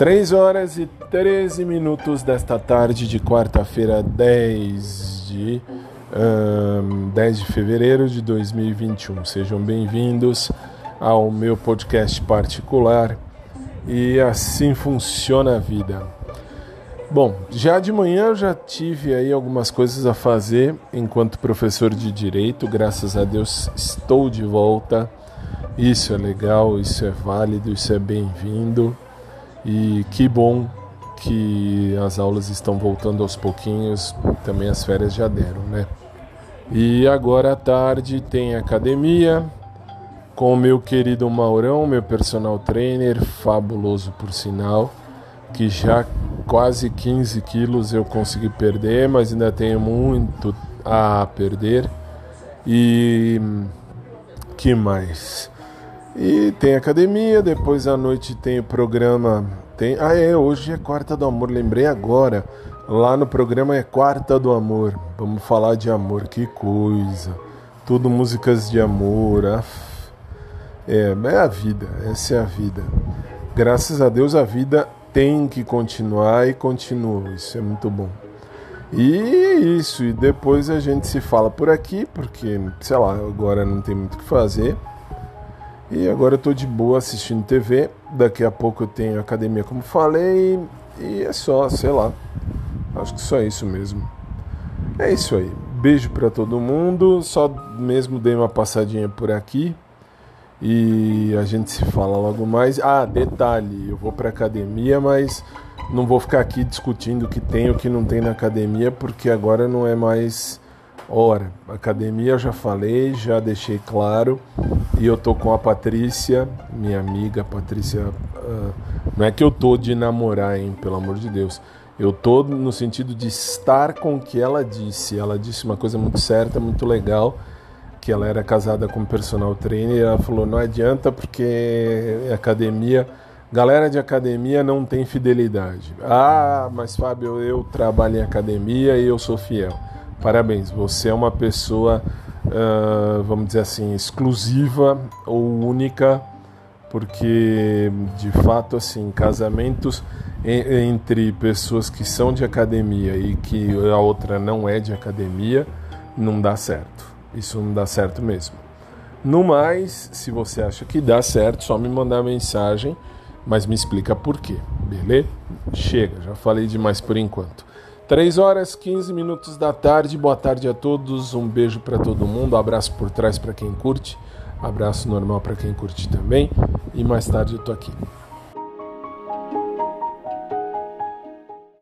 3 horas e 13 minutos desta tarde de quarta-feira, 10 de, um, 10 de fevereiro de 2021. Sejam bem-vindos ao meu podcast particular e assim funciona a vida. Bom, já de manhã eu já tive aí algumas coisas a fazer enquanto professor de direito, graças a Deus estou de volta. Isso é legal, isso é válido, isso é bem-vindo. E que bom que as aulas estão voltando aos pouquinhos, também as férias já deram, né? E agora à tarde tem academia com o meu querido Maurão, meu personal trainer, fabuloso por sinal, que já quase 15 quilos eu consegui perder, mas ainda tenho muito a perder. E que mais? E tem academia, depois à noite tem o programa. Tem, ah, é, hoje é Quarta do Amor, lembrei agora. Lá no programa é Quarta do Amor. Vamos falar de amor, que coisa. Tudo músicas de amor. É, é a vida, essa é a vida. Graças a Deus a vida tem que continuar e continua. Isso é muito bom. E isso, e depois a gente se fala por aqui, porque, sei lá, agora não tem muito o que fazer. E agora eu tô de boa assistindo TV. Daqui a pouco eu tenho academia, como falei. E é só, sei lá. Acho que só isso mesmo. É isso aí. Beijo para todo mundo. Só mesmo dei uma passadinha por aqui. E a gente se fala logo mais. Ah, detalhe, eu vou para academia, mas não vou ficar aqui discutindo o que tem e o que não tem na academia, porque agora não é mais hora. Academia eu já falei, já deixei claro. E eu tô com a Patrícia, minha amiga Patrícia. Uh, não é que eu tô de namorar, hein, pelo amor de Deus. Eu tô no sentido de estar com o que ela disse. Ela disse uma coisa muito certa, muito legal, que ela era casada com um personal trainer. E ela falou: não adianta porque academia, galera de academia não tem fidelidade. Ah, mas Fábio, eu trabalho em academia e eu sou fiel. Parabéns, você é uma pessoa uh, vamos dizer assim, exclusiva ou única, porque de fato, assim, casamentos entre pessoas que são de academia e que a outra não é de academia, não dá certo. Isso não dá certo mesmo. No mais, se você acha que dá certo, só me mandar mensagem, mas me explica por quê, beleza? Chega, já falei demais por enquanto. 3 horas 15 minutos da tarde. Boa tarde a todos. Um beijo para todo mundo. abraço por trás para quem curte. Abraço normal para quem curte também. E mais tarde eu tô aqui.